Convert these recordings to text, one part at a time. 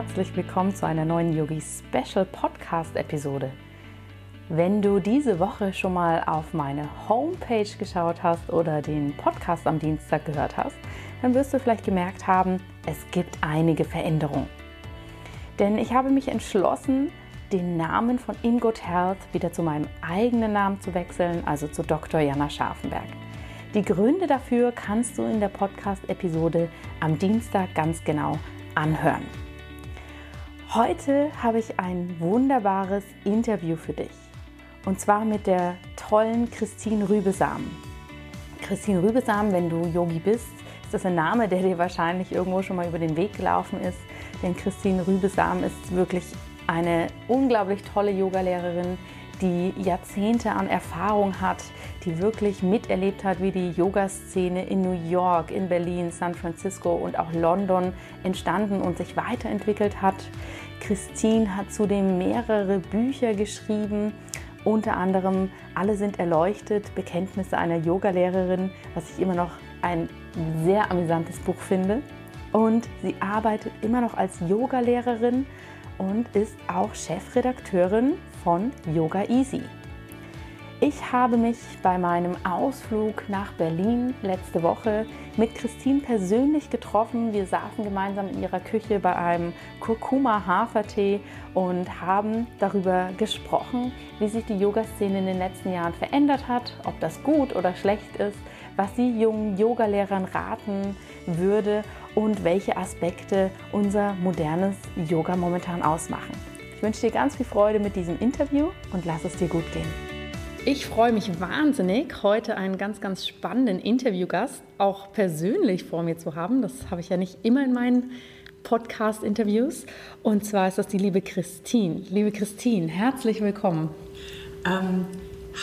Herzlich willkommen zu einer neuen Yogi Special Podcast Episode. Wenn du diese Woche schon mal auf meine Homepage geschaut hast oder den Podcast am Dienstag gehört hast, dann wirst du vielleicht gemerkt haben, es gibt einige Veränderungen. Denn ich habe mich entschlossen, den Namen von InGood Health wieder zu meinem eigenen Namen zu wechseln, also zu Dr. Jana Scharfenberg. Die Gründe dafür kannst du in der Podcast-Episode am Dienstag ganz genau anhören. Heute habe ich ein wunderbares Interview für dich. Und zwar mit der tollen Christine Rübesam. Christine Rübesam, wenn du Yogi bist, ist das ein Name, der dir wahrscheinlich irgendwo schon mal über den Weg gelaufen ist. Denn Christine Rübesam ist wirklich eine unglaublich tolle Yogalehrerin, die Jahrzehnte an Erfahrung hat, die wirklich miterlebt hat, wie die Yoga-Szene in New York, in Berlin, San Francisco und auch London entstanden und sich weiterentwickelt hat. Christine hat zudem mehrere Bücher geschrieben, unter anderem Alle sind erleuchtet, Bekenntnisse einer Yogalehrerin, was ich immer noch ein sehr amüsantes Buch finde. Und sie arbeitet immer noch als Yogalehrerin und ist auch Chefredakteurin von Yoga Easy. Ich habe mich bei meinem Ausflug nach Berlin letzte Woche mit Christine persönlich getroffen. Wir saßen gemeinsam in ihrer Küche bei einem Kurkuma-Hafertee und haben darüber gesprochen, wie sich die Yoga-Szene in den letzten Jahren verändert hat, ob das gut oder schlecht ist, was sie jungen Yogalehrern raten würde und welche Aspekte unser modernes Yoga momentan ausmachen. Ich wünsche dir ganz viel Freude mit diesem Interview und lass es dir gut gehen. Ich freue mich wahnsinnig, heute einen ganz, ganz spannenden Interviewgast auch persönlich vor mir zu haben. Das habe ich ja nicht immer in meinen Podcast-Interviews. Und zwar ist das die liebe Christine. Liebe Christine, herzlich willkommen. Ähm,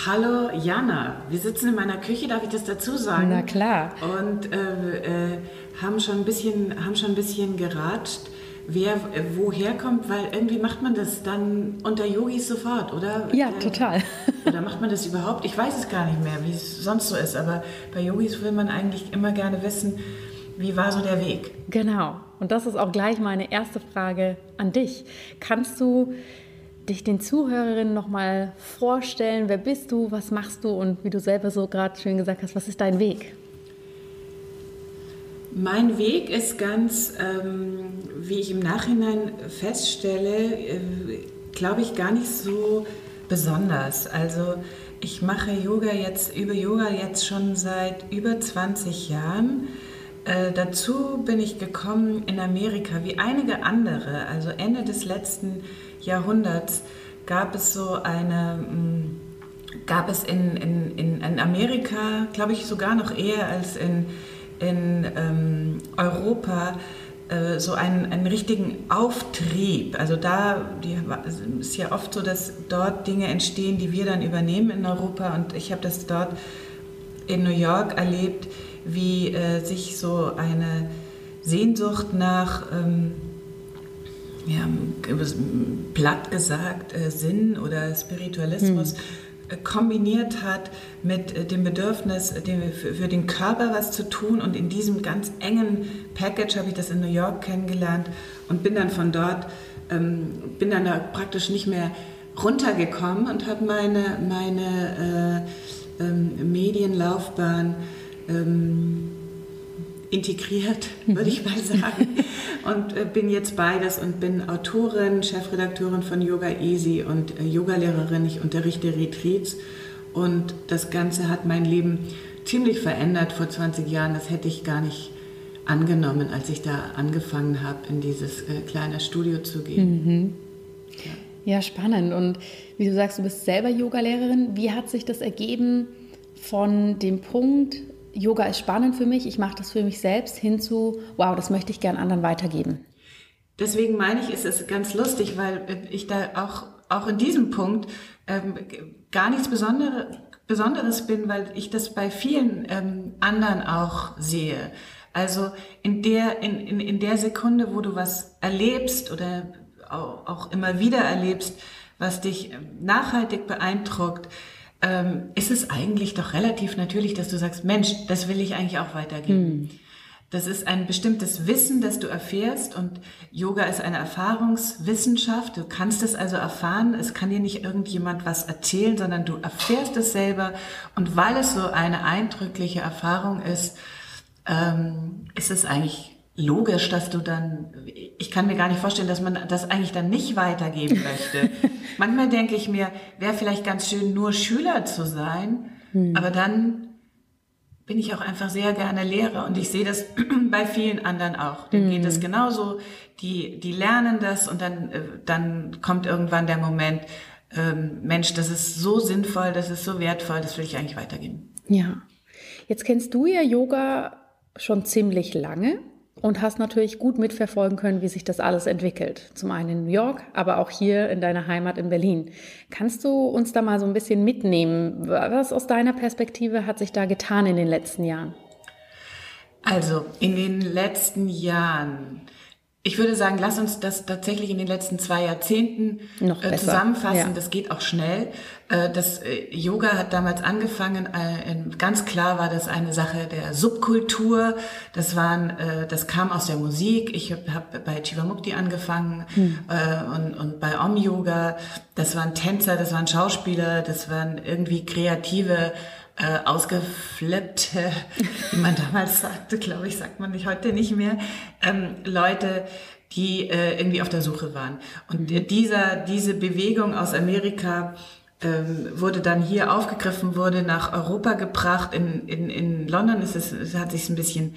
hallo Jana, wir sitzen in meiner Küche, darf ich das dazu sagen? Na klar. Und äh, äh, haben, schon ein bisschen, haben schon ein bisschen geratscht wer woher kommt, weil irgendwie macht man das dann unter Yogis sofort, oder? Ja, äh, total. Oder macht man das überhaupt? Ich weiß es gar nicht mehr, wie es sonst so ist, aber bei Yogis will man eigentlich immer gerne wissen, wie war so der Weg? Genau. Und das ist auch gleich meine erste Frage an dich. Kannst du dich den Zuhörerinnen nochmal vorstellen? Wer bist du? Was machst du? Und wie du selber so gerade schön gesagt hast, was ist dein Weg? Mein Weg ist ganz, ähm, wie ich im Nachhinein feststelle, äh, glaube ich, gar nicht so besonders. Also ich mache Yoga jetzt, über Yoga jetzt schon seit über 20 Jahren. Äh, dazu bin ich gekommen in Amerika, wie einige andere. Also Ende des letzten Jahrhunderts gab es so eine, mh, mm, gab es in, in, in Amerika, glaube ich, sogar noch eher als in in ähm, Europa äh, so einen, einen richtigen Auftrieb. Also da die, ist ja oft so, dass dort Dinge entstehen, die wir dann übernehmen in Europa. Und ich habe das dort in New York erlebt, wie äh, sich so eine Sehnsucht nach, ähm, ja, platt gesagt, äh, Sinn oder Spiritualismus mhm. kombiniert hat mit dem Bedürfnis, für den Körper was zu tun. Und in diesem ganz engen Package habe ich das in New York kennengelernt und bin dann von dort, ähm, bin dann da praktisch nicht mehr runtergekommen und habe meine, meine äh, ähm, Medienlaufbahn ähm, integriert, würde ich mal sagen. und äh, bin jetzt beides und bin Autorin, Chefredakteurin von Yoga Easy und äh, Yogalehrerin. Ich unterrichte Retreats und das Ganze hat mein Leben ziemlich verändert vor 20 Jahren. Das hätte ich gar nicht angenommen, als ich da angefangen habe, in dieses äh, kleine Studio zu gehen. Mhm. Ja. ja, spannend. Und wie du sagst, du bist selber Yogalehrerin. Wie hat sich das ergeben von dem Punkt, Yoga ist spannend für mich, ich mache das für mich selbst, hinzu, wow, das möchte ich gern anderen weitergeben. Deswegen meine ich, ist es ganz lustig, weil äh, ich da auch, auch in diesem Punkt ähm, gar nichts Besonderes, Besonderes bin, weil ich das bei vielen ähm, anderen auch sehe. Also in der, in, in, in der Sekunde, wo du was erlebst oder auch, auch immer wieder erlebst, was dich ähm, nachhaltig beeindruckt, ähm, ist es eigentlich doch relativ natürlich, dass du sagst, Mensch, das will ich eigentlich auch weitergeben. Hm. Das ist ein bestimmtes Wissen, das du erfährst und Yoga ist eine Erfahrungswissenschaft. Du kannst es also erfahren. Es kann dir nicht irgendjemand was erzählen, sondern du erfährst es selber. Und weil es so eine eindrückliche Erfahrung ist, ähm, ist es eigentlich logisch, dass du dann, ich kann mir gar nicht vorstellen, dass man das eigentlich dann nicht weitergeben möchte. Manchmal denke ich mir, wäre vielleicht ganz schön, nur Schüler zu sein, hm. aber dann bin ich auch einfach sehr gerne Lehrer und ich sehe das bei vielen anderen auch. Denen hm. geht es genauso, die, die lernen das und dann, äh, dann kommt irgendwann der Moment, ähm, Mensch, das ist so sinnvoll, das ist so wertvoll, das will ich eigentlich weitergeben. Ja. Jetzt kennst du ja Yoga schon ziemlich lange und hast natürlich gut mitverfolgen können, wie sich das alles entwickelt. Zum einen in New York, aber auch hier in deiner Heimat in Berlin. Kannst du uns da mal so ein bisschen mitnehmen? Was aus deiner Perspektive hat sich da getan in den letzten Jahren? Also in den letzten Jahren ich würde sagen, lass uns das tatsächlich in den letzten zwei Jahrzehnten äh, zusammenfassen. Ja. Das geht auch schnell. Äh, das äh, Yoga hat damals angefangen. Äh, ganz klar war das eine Sache der Subkultur. Das waren, äh, das kam aus der Musik. Ich habe hab bei Chivamukti angefangen hm. Äh, und, und bei Om Yoga. Das waren Tänzer, das waren Schauspieler, das waren irgendwie kreative äh, ausgeflippte, wie man damals sagte, glaube ich, sagt man nicht heute nicht mehr, ähm, Leute, die äh, irgendwie auf der Suche waren. Und mhm. dieser, diese Bewegung aus Amerika ähm, wurde dann hier aufgegriffen, wurde nach Europa gebracht. In, in, in London ist es, es hat sich ein bisschen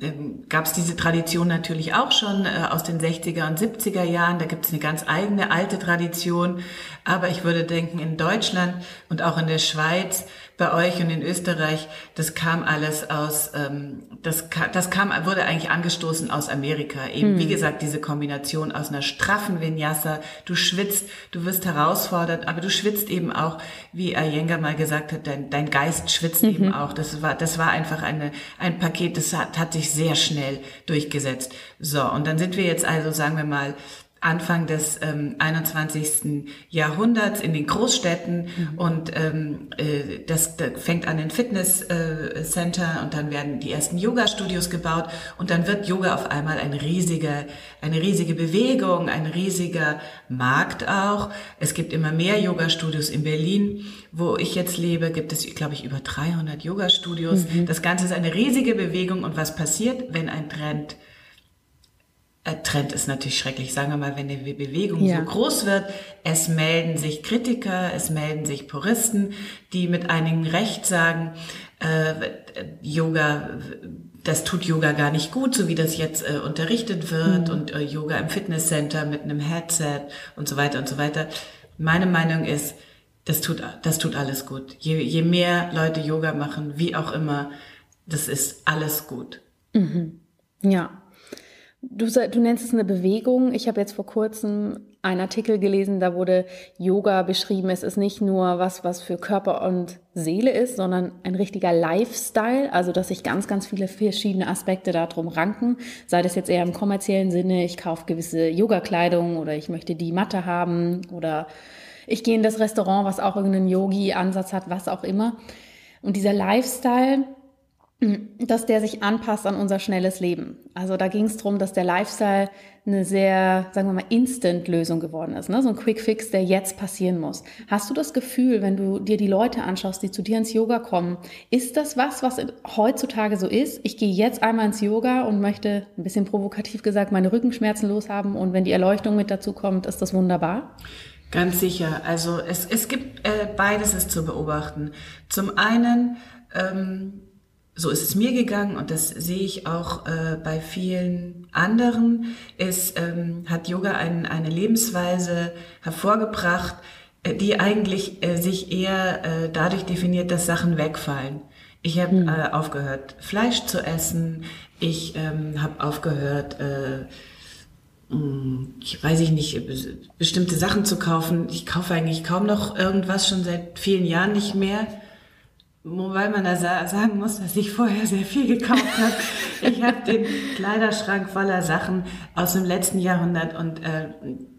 ähm, gab es diese Tradition natürlich auch schon äh, aus den 60er und 70er Jahren. Da gibt es eine ganz eigene alte Tradition. Aber ich würde denken, in Deutschland und auch in der Schweiz, bei euch und in Österreich, das kam alles aus, ähm, das, das kam, wurde eigentlich angestoßen aus Amerika. Eben, hm. wie gesagt, diese Kombination aus einer straffen Vinyasa. Du schwitzt, du wirst herausfordert, aber du schwitzt eben auch, wie Ayenga mal gesagt hat, dein, dein Geist schwitzt mhm. eben auch. Das war, das war einfach eine, ein Paket, das hat, hat sich sehr schnell durchgesetzt. So, und dann sind wir jetzt also, sagen wir mal, Anfang des ähm, 21. Jahrhunderts in den Großstädten mhm. und ähm, äh, das, das fängt an in Fitnesscenter äh, und dann werden die ersten Yoga-Studios gebaut und dann wird Yoga auf einmal ein riesiger, eine riesige Bewegung, ein riesiger Markt auch. Es gibt immer mehr Yoga-Studios in Berlin, wo ich jetzt lebe, gibt es, glaube ich, über 300 Yoga-Studios. Mhm. Das Ganze ist eine riesige Bewegung und was passiert, wenn ein Trend Trend ist natürlich schrecklich, sagen wir mal, wenn die Bewegung ja. so groß wird, es melden sich Kritiker, es melden sich Puristen, die mit einigen Recht sagen, äh, Yoga, das tut Yoga gar nicht gut, so wie das jetzt äh, unterrichtet wird mhm. und äh, Yoga im Fitnesscenter mit einem Headset und so weiter und so weiter. Meine Meinung ist, das tut, das tut alles gut. Je, je mehr Leute Yoga machen, wie auch immer, das ist alles gut. Mhm. Ja. Du, du nennst es eine Bewegung. Ich habe jetzt vor kurzem einen Artikel gelesen, da wurde Yoga beschrieben. Es ist nicht nur was, was für Körper und Seele ist, sondern ein richtiger Lifestyle. Also, dass sich ganz, ganz viele verschiedene Aspekte darum ranken. Sei das jetzt eher im kommerziellen Sinne, ich kaufe gewisse Yoga-Kleidung oder ich möchte die Matte haben oder ich gehe in das Restaurant, was auch irgendeinen Yogi-Ansatz hat, was auch immer. Und dieser Lifestyle, dass der sich anpasst an unser schnelles Leben. Also da ging es darum, dass der Lifestyle eine sehr, sagen wir mal, Instant-Lösung geworden ist. Ne? So ein Quick-Fix, der jetzt passieren muss. Hast du das Gefühl, wenn du dir die Leute anschaust, die zu dir ins Yoga kommen, ist das was, was heutzutage so ist? Ich gehe jetzt einmal ins Yoga und möchte, ein bisschen provokativ gesagt, meine Rückenschmerzen loshaben und wenn die Erleuchtung mit dazu kommt, ist das wunderbar? Ganz sicher. Also es, es gibt äh, beides ist zu beobachten. Zum einen ähm, so ist es mir gegangen und das sehe ich auch äh, bei vielen anderen, ist, ähm, hat Yoga ein, eine Lebensweise hervorgebracht, äh, die eigentlich äh, sich eher äh, dadurch definiert, dass Sachen wegfallen. Ich habe hm. äh, aufgehört, Fleisch zu essen. Ich ähm, habe aufgehört, äh, hm, ich weiß ich nicht, bestimmte Sachen zu kaufen. Ich kaufe eigentlich kaum noch irgendwas, schon seit vielen Jahren nicht mehr. Wobei man da sagen muss, dass ich vorher sehr viel gekauft habe. ich habe den Kleiderschrank voller Sachen aus dem letzten Jahrhundert und äh,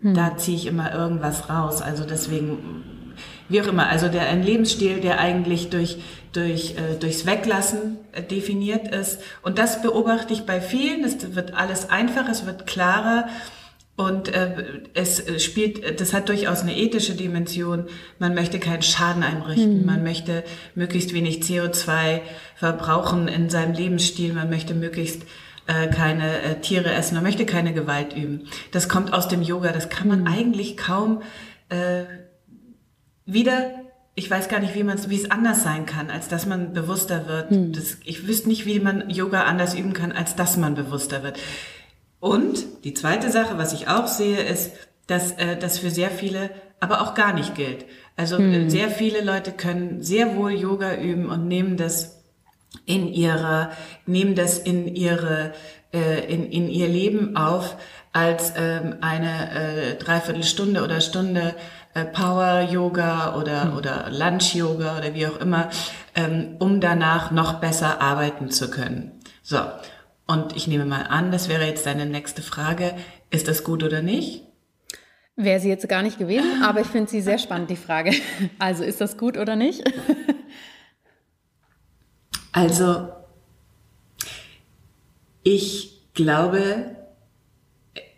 hm. da ziehe ich immer irgendwas raus. Also deswegen, wie auch immer, also der ein Lebensstil, der eigentlich durch durch äh, durchs Weglassen äh, definiert ist. Und das beobachte ich bei vielen. Es wird alles einfacher, es wird klarer. Und äh, es spielt, das hat durchaus eine ethische Dimension. Man möchte keinen Schaden einrichten. Mhm. Man möchte möglichst wenig CO2 verbrauchen in seinem Lebensstil. Man möchte möglichst äh, keine äh, Tiere essen. Man möchte keine Gewalt üben. Das kommt aus dem Yoga. Das kann man mhm. eigentlich kaum äh, wieder ich weiß gar nicht, wie man wie es anders sein kann, als dass man bewusster wird. Mhm. Das, ich wüsste nicht, wie man Yoga anders üben kann, als dass man bewusster wird. Und die zweite Sache, was ich auch sehe, ist, dass äh, das für sehr viele aber auch gar nicht gilt. Also hm. sehr viele Leute können sehr wohl Yoga üben und nehmen das in ihrer, nehmen das in ihre, äh, in, in ihr Leben auf als ähm, eine äh, Dreiviertelstunde oder Stunde äh, Power Yoga oder, hm. oder Lunch Yoga oder wie auch immer, ähm, um danach noch besser arbeiten zu können. So. Und ich nehme mal an, das wäre jetzt deine nächste Frage. Ist das gut oder nicht? Wäre sie jetzt gar nicht gewesen, aber ich finde sie sehr spannend, die Frage. Also ist das gut oder nicht? Also, ich glaube,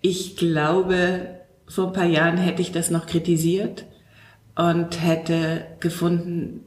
ich glaube, vor ein paar Jahren hätte ich das noch kritisiert und hätte gefunden,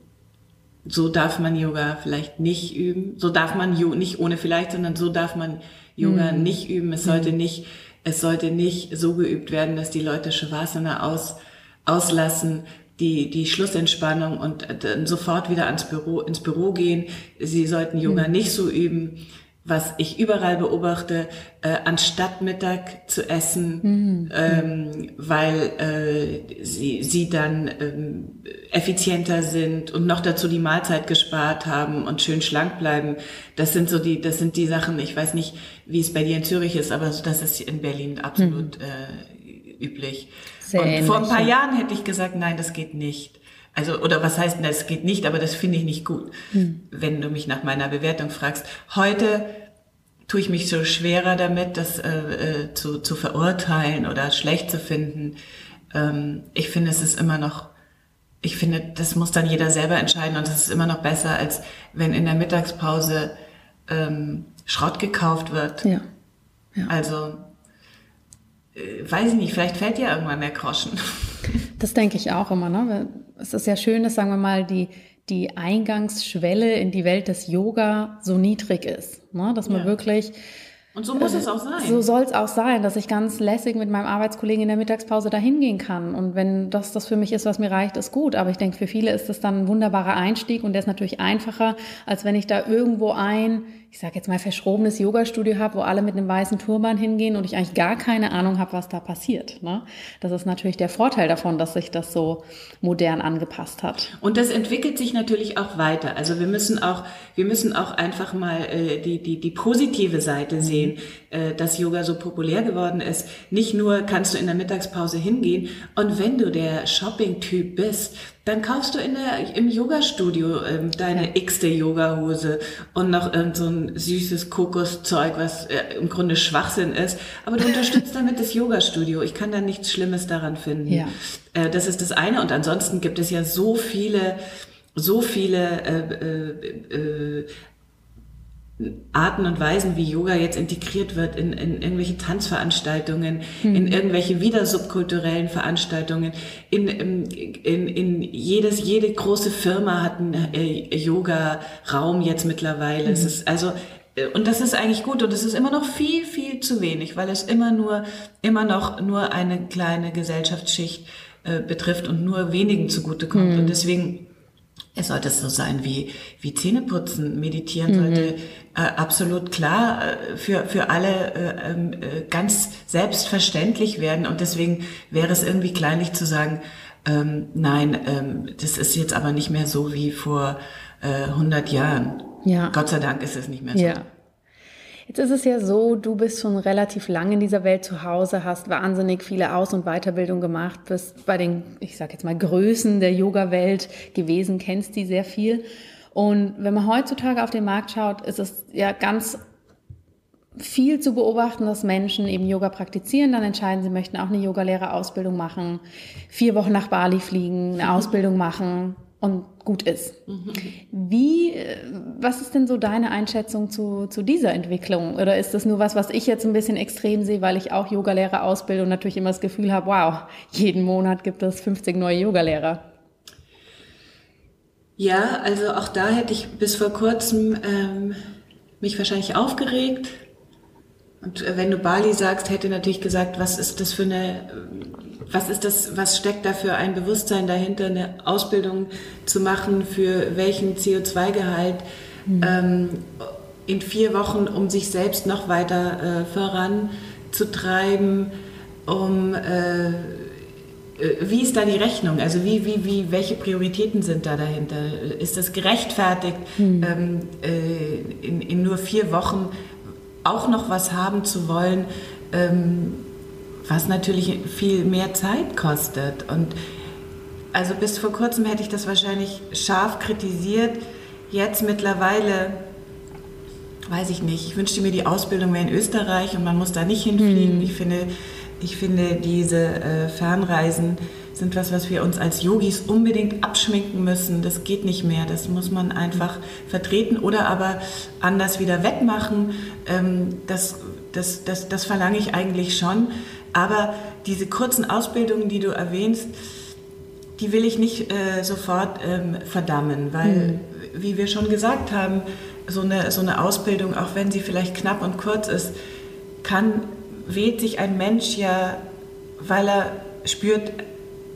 so darf man Yoga vielleicht nicht üben. So darf man nicht ohne vielleicht, sondern so darf man Yoga mhm. nicht üben. Es sollte mhm. nicht, es sollte nicht so geübt werden, dass die Leute Shavasana aus, auslassen, die, die Schlussentspannung und dann sofort wieder ans Büro, ins Büro gehen. Sie sollten Yoga mhm. nicht so üben, was ich überall beobachte, äh, anstatt Mittag zu essen, mhm. ähm, weil äh, sie, sie dann ähm, effizienter sind und noch dazu die Mahlzeit gespart haben und schön schlank bleiben. Das sind so die, das sind die Sachen, ich weiß nicht, wie es bei dir in Zürich ist, aber das ist in Berlin absolut mhm. äh, üblich. Sehr und vor ein paar Jahren hätte ich gesagt, nein, das geht nicht. Also, oder was heißt denn, das geht nicht, aber das finde ich nicht gut, hm. wenn du mich nach meiner Bewertung fragst. Heute tue ich mich so schwerer damit, das äh, äh, zu, zu verurteilen oder schlecht zu finden. Ähm, ich finde, es ist immer noch, ich finde, das muss dann jeder selber entscheiden und es ist immer noch besser, als wenn in der Mittagspause ähm, Schrott gekauft wird. Ja. ja. Also, äh, weiß ich nicht, vielleicht fällt ja irgendwann der Groschen. Das denke ich auch immer. Ne? Es ist ja schön, dass, sagen wir mal, die, die Eingangsschwelle in die Welt des Yoga so niedrig ist. Ne? Dass man ja. wirklich und so muss äh, es auch sein. So soll es auch sein, dass ich ganz lässig mit meinem Arbeitskollegen in der Mittagspause dahin gehen kann. Und wenn das das für mich ist, was mir reicht, ist gut. Aber ich denke, für viele ist das dann ein wunderbarer Einstieg und der ist natürlich einfacher, als wenn ich da irgendwo ein ich sage jetzt mal, verschrobenes Yoga-Studio habe, wo alle mit einem weißen Turban hingehen und ich eigentlich gar keine Ahnung habe, was da passiert. Ne? Das ist natürlich der Vorteil davon, dass sich das so modern angepasst hat. Und das entwickelt sich natürlich auch weiter. Also wir müssen auch, wir müssen auch einfach mal äh, die, die, die positive Seite sehen. Äh, dass Yoga so populär geworden ist. Nicht nur kannst du in der Mittagspause hingehen und wenn du der Shopping-Typ bist, dann kaufst du in der, im Yoga-Studio ähm, deine ja. x-te Yoga-Hose und noch irgend so ein süßes Kokoszeug, was äh, im Grunde Schwachsinn ist. Aber du unterstützt damit das Yoga-Studio. Ich kann da nichts Schlimmes daran finden. Ja. Äh, das ist das eine. Und ansonsten gibt es ja so viele so viele äh, äh, äh, Arten und Weisen, wie Yoga jetzt integriert wird in, in irgendwelche Tanzveranstaltungen, mhm. in irgendwelche wieder subkulturellen Veranstaltungen, in, in, in, jedes, jede große Firma hat einen äh, Yoga-Raum jetzt mittlerweile. Mhm. Es ist also äh, und das ist eigentlich gut und es ist immer noch viel, viel zu wenig, weil es immer nur, immer noch nur eine kleine Gesellschaftsschicht äh, betrifft und nur wenigen zugutekommt. Mhm. Und deswegen es sollte so sein wie, wie Zähneputzen. Meditieren mhm. sollte äh, absolut klar äh, für, für alle äh, ähm, äh, ganz selbstverständlich werden. Und deswegen wäre es irgendwie kleinlich zu sagen, ähm, nein, ähm, das ist jetzt aber nicht mehr so wie vor äh, 100 Jahren. Ja. Gott sei Dank ist es nicht mehr so. Ja. Jetzt ist es ja so, du bist schon relativ lange in dieser Welt zu Hause, hast wahnsinnig viele Aus- und Weiterbildung gemacht, bist bei den, ich sage jetzt mal, Größen der Yoga-Welt gewesen, kennst die sehr viel. Und wenn man heutzutage auf den Markt schaut, ist es ja ganz viel zu beobachten, dass Menschen eben Yoga praktizieren, dann entscheiden, sie möchten auch eine Yogalehrerausbildung machen, vier Wochen nach Bali fliegen, eine Ausbildung machen, und gut ist. Mhm. Wie, äh, was ist denn so deine Einschätzung zu, zu dieser Entwicklung? Oder ist das nur was, was ich jetzt ein bisschen extrem sehe, weil ich auch Yogalehrer ausbilde und natürlich immer das Gefühl habe, wow, jeden Monat gibt es 50 neue Yogalehrer? Ja, also auch da hätte ich bis vor kurzem ähm, mich wahrscheinlich aufgeregt. Und äh, wenn du Bali sagst, hätte natürlich gesagt, was ist das für eine was ist das, was steckt da für ein Bewusstsein dahinter, eine Ausbildung zu machen, für welchen CO2-Gehalt mhm. ähm, in vier Wochen, um sich selbst noch weiter äh, voranzutreiben, um äh, äh, wie ist da die Rechnung? Also wie, wie, wie, welche Prioritäten sind da dahinter? Ist das gerechtfertigt, mhm. ähm, äh, in, in, nur vier Wochen auch noch was haben zu wollen? Ähm, was natürlich viel mehr Zeit kostet. Und also bis vor kurzem hätte ich das wahrscheinlich scharf kritisiert. Jetzt mittlerweile, weiß ich nicht, ich wünschte mir, die Ausbildung wäre in Österreich und man muss da nicht hinfliegen. Mhm. Ich, finde, ich finde, diese äh, Fernreisen sind was, was wir uns als Yogis unbedingt abschminken müssen. Das geht nicht mehr. Das muss man einfach vertreten oder aber anders wieder wettmachen. Ähm, das, das, das, das verlange ich eigentlich schon. Aber diese kurzen Ausbildungen, die du erwähnst, die will ich nicht äh, sofort ähm, verdammen, weil, mhm. wie wir schon gesagt haben, so eine, so eine Ausbildung, auch wenn sie vielleicht knapp und kurz ist, kann, wählt sich ein Mensch ja, weil er spürt,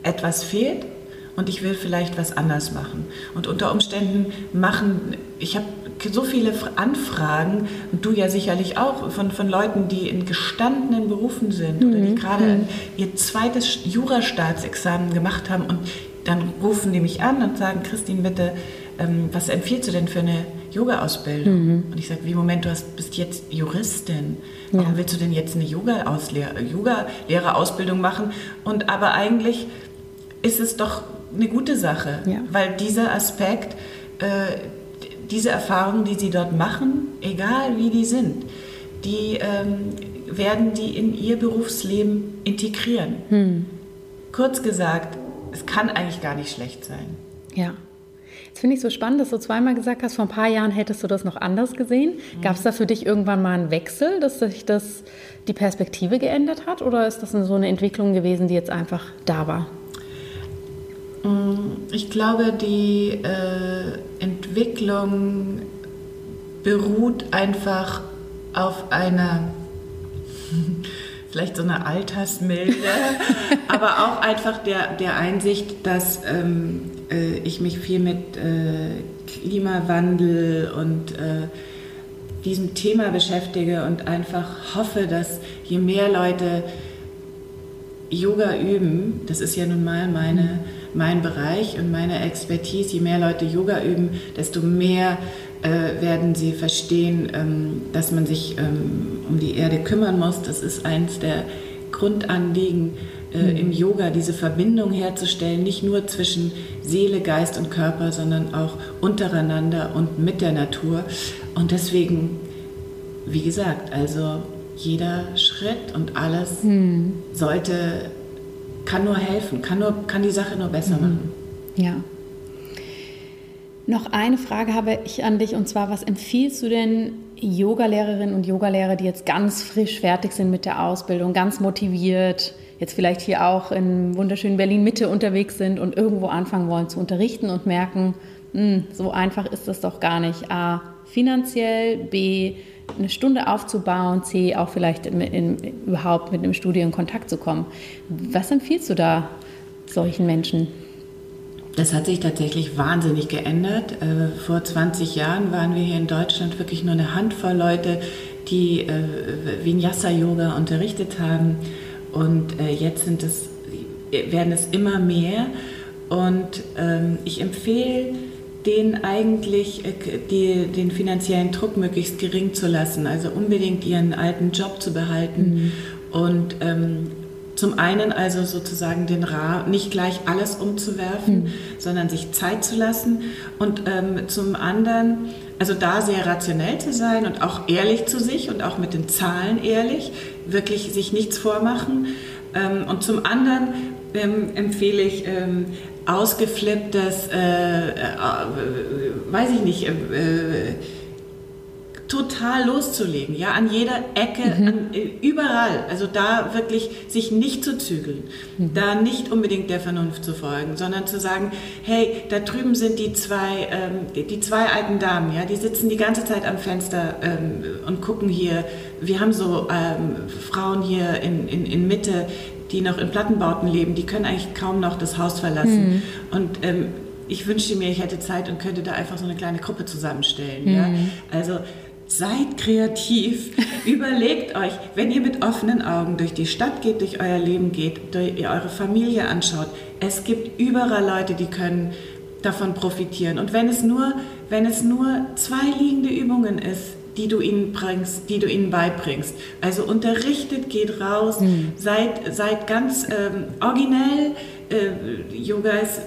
etwas fehlt und ich will vielleicht was anders machen. Und unter Umständen machen, ich habe so viele Anfragen, und du ja sicherlich auch, von, von Leuten, die in gestandenen Berufen sind mhm. oder die mhm. gerade mhm. ihr zweites Jurastaatsexamen gemacht haben und dann rufen die mich an und sagen, Christine, bitte, ähm, was empfiehlst du denn für eine Yoga-Ausbildung? Mhm. Und ich sage, wie, Moment, du hast, bist jetzt Juristin. Warum ja. willst du denn jetzt eine Yoga-Lehrerausbildung machen? Und aber eigentlich ist es doch eine gute Sache, ja. weil dieser Aspekt, äh, diese Erfahrungen, die sie dort machen, egal wie die sind, die ähm, werden die in ihr Berufsleben integrieren. Hm. Kurz gesagt, es kann eigentlich gar nicht schlecht sein. Ja. Jetzt finde ich so spannend, dass du zweimal gesagt hast, vor ein paar Jahren hättest du das noch anders gesehen. Mhm. Gab es da für dich irgendwann mal einen Wechsel, dass sich das, die Perspektive geändert hat? Oder ist das so eine Entwicklung gewesen, die jetzt einfach da war? Mm, ich glaube, die äh, Entwicklung beruht einfach auf einer, vielleicht so einer Altersmilde, aber auch einfach der, der Einsicht, dass ähm, äh, ich mich viel mit äh, Klimawandel und äh, diesem Thema beschäftige und einfach hoffe, dass je mehr Leute Yoga üben, das ist ja nun mal meine mein Bereich und meine Expertise. Je mehr Leute Yoga üben, desto mehr äh, werden sie verstehen, ähm, dass man sich ähm, um die Erde kümmern muss. Das ist eines der Grundanliegen äh, mhm. im Yoga, diese Verbindung herzustellen, nicht nur zwischen Seele, Geist und Körper, sondern auch untereinander und mit der Natur. Und deswegen, wie gesagt, also jeder Schritt und alles mhm. sollte, kann nur helfen, kann, nur, kann die Sache nur besser mhm. machen. Ja. Noch eine Frage habe ich an dich und zwar, was empfiehlst du denn Yogalehrerinnen und Yogalehrer, die jetzt ganz frisch fertig sind mit der Ausbildung, ganz motiviert, jetzt vielleicht hier auch in wunderschönen Berlin Mitte unterwegs sind und irgendwo anfangen wollen zu unterrichten und merken, mh, hm, so einfach ist das doch gar nicht. A, finanziell, B, eine Stunde aufzubauen, C, auch vielleicht in, in, überhaupt mit einem Studio in Kontakt zu kommen. Was empfiehlst du da solchen Menschen? Das hat sich tatsächlich wahnsinnig geändert. Äh, vor 20 Jahren waren wir hier in Deutschland wirklich nur eine Handvoll Leute, die äh, Vinyasa-Yoga unterrichtet haben. Und äh, jetzt sind es, werden es immer mehr. Und ähm, ich empfehle denen eigentlich die, den finanziellen Druck möglichst gering zu lassen, also unbedingt ihren alten Job zu behalten mhm. und ähm, zum einen also sozusagen den Rahmen, nicht gleich alles umzuwerfen, mhm. sondern sich Zeit zu lassen und ähm, zum anderen, also da sehr rationell zu sein und auch ehrlich zu sich und auch mit den Zahlen ehrlich, wirklich sich nichts vormachen. Ähm, und zum anderen ähm, empfehle ich ähm, ausgeflipptes, äh, äh, weiß ich nicht, äh, total loszulegen, ja, an jeder Ecke, mhm. an, äh, überall. Also da wirklich sich nicht zu zügeln, mhm. da nicht unbedingt der Vernunft zu folgen, sondern zu sagen, hey, da drüben sind die zwei, ähm, die zwei alten Damen, ja, die sitzen die ganze Zeit am Fenster ähm, und gucken hier. Wir haben so ähm, Frauen hier in, in, in Mitte, die noch in Plattenbauten leben, die können eigentlich kaum noch das Haus verlassen. Mhm. Und ähm, ich wünschte mir, ich hätte Zeit und könnte da einfach so eine kleine Gruppe zusammenstellen. Mhm. Ja? Also Seid kreativ, überlegt euch, wenn ihr mit offenen Augen durch die Stadt geht, durch euer Leben geht, durch ihr eure Familie anschaut, es gibt überall Leute, die können davon profitieren. Und wenn es nur, wenn es nur zwei liegende Übungen ist, die du ihnen bringst, die du ihnen beibringst. Also unterrichtet, geht raus, mhm. seid, seid ganz ähm, originell. Äh, Yoga ist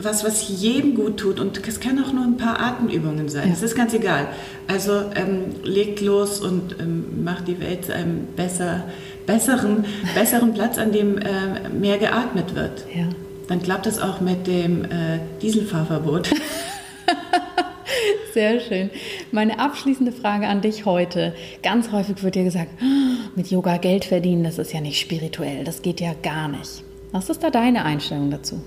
was, was jedem gut tut und es kann auch nur ein paar Atemübungen sein. Es ja. ist ganz egal. Also ähm, legt los und ähm, macht die Welt zu einem besser, besseren, besseren Platz, an dem äh, mehr geatmet wird. Ja. Dann klappt es auch mit dem äh, Dieselfahrverbot. Sehr schön. Meine abschließende Frage an dich heute. Ganz häufig wird dir gesagt, ah, mit Yoga Geld verdienen, das ist ja nicht spirituell, das geht ja gar nicht. Was ist da deine Einstellung dazu?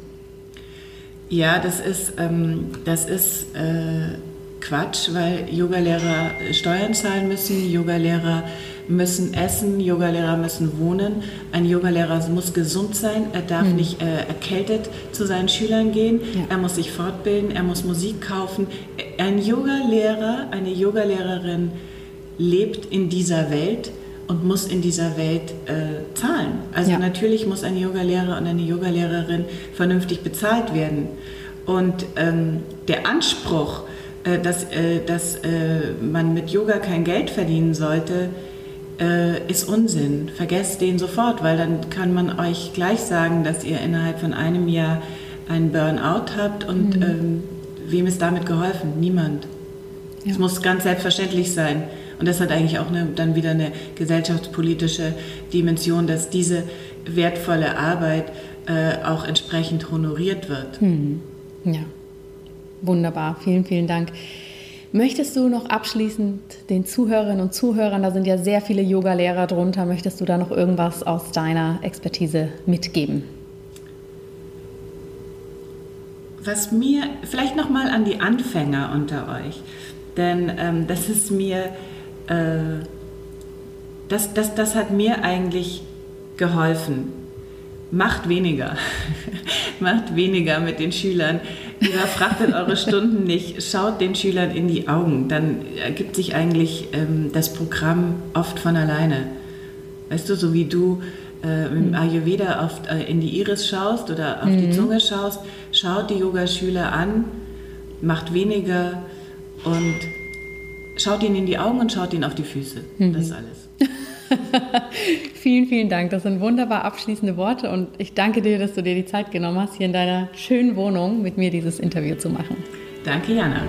Ja, das ist, ähm, das ist äh, Quatsch, weil Yogalehrer Steuern zahlen müssen, Yogalehrer müssen essen, Yogalehrer müssen wohnen. Ein Yogalehrer muss gesund sein, er darf mhm. nicht äh, erkältet zu seinen Schülern gehen, ja. er muss sich fortbilden, er muss Musik kaufen. Ein Yogalehrer, eine Yogalehrerin lebt in dieser Welt und muss in dieser Welt äh, zahlen. Also ja. natürlich muss ein Yogalehrer und eine Yogalehrerin vernünftig bezahlt werden. Und ähm, der Anspruch, äh, dass, äh, dass äh, man mit Yoga kein Geld verdienen sollte, äh, ist Unsinn. Vergesst den sofort, weil dann kann man euch gleich sagen, dass ihr innerhalb von einem Jahr einen Burnout habt und mhm. ähm, wem ist damit geholfen? Niemand. Es muss ganz selbstverständlich sein. Und das hat eigentlich auch eine, dann wieder eine gesellschaftspolitische Dimension, dass diese wertvolle Arbeit äh, auch entsprechend honoriert wird. Hm. Ja, wunderbar. Vielen, vielen Dank. Möchtest du noch abschließend den Zuhörerinnen und Zuhörern, da sind ja sehr viele Yoga-Lehrer drunter, möchtest du da noch irgendwas aus deiner Expertise mitgeben? Was mir, vielleicht noch mal an die Anfänger unter euch, denn ähm, das ist mir äh, das, das, das hat mir eigentlich geholfen. Macht weniger. Macht weniger mit den Schülern. Überfrachtet eure Stunden nicht. Schaut den Schülern in die Augen. Dann ergibt sich eigentlich ähm, das Programm oft von alleine. Weißt du, so wie du äh, im mhm. Ayurveda oft äh, in die Iris schaust oder auf mhm. die Zunge schaust, schaut die Yogaschüler an, macht weniger und schaut ihn in die Augen und schaut ihn auf die Füße. Mhm. Das ist alles. vielen, vielen Dank. Das sind wunderbar abschließende Worte und ich danke dir, dass du dir die Zeit genommen hast, hier in deiner schönen Wohnung mit mir dieses Interview zu machen. Danke, Jana.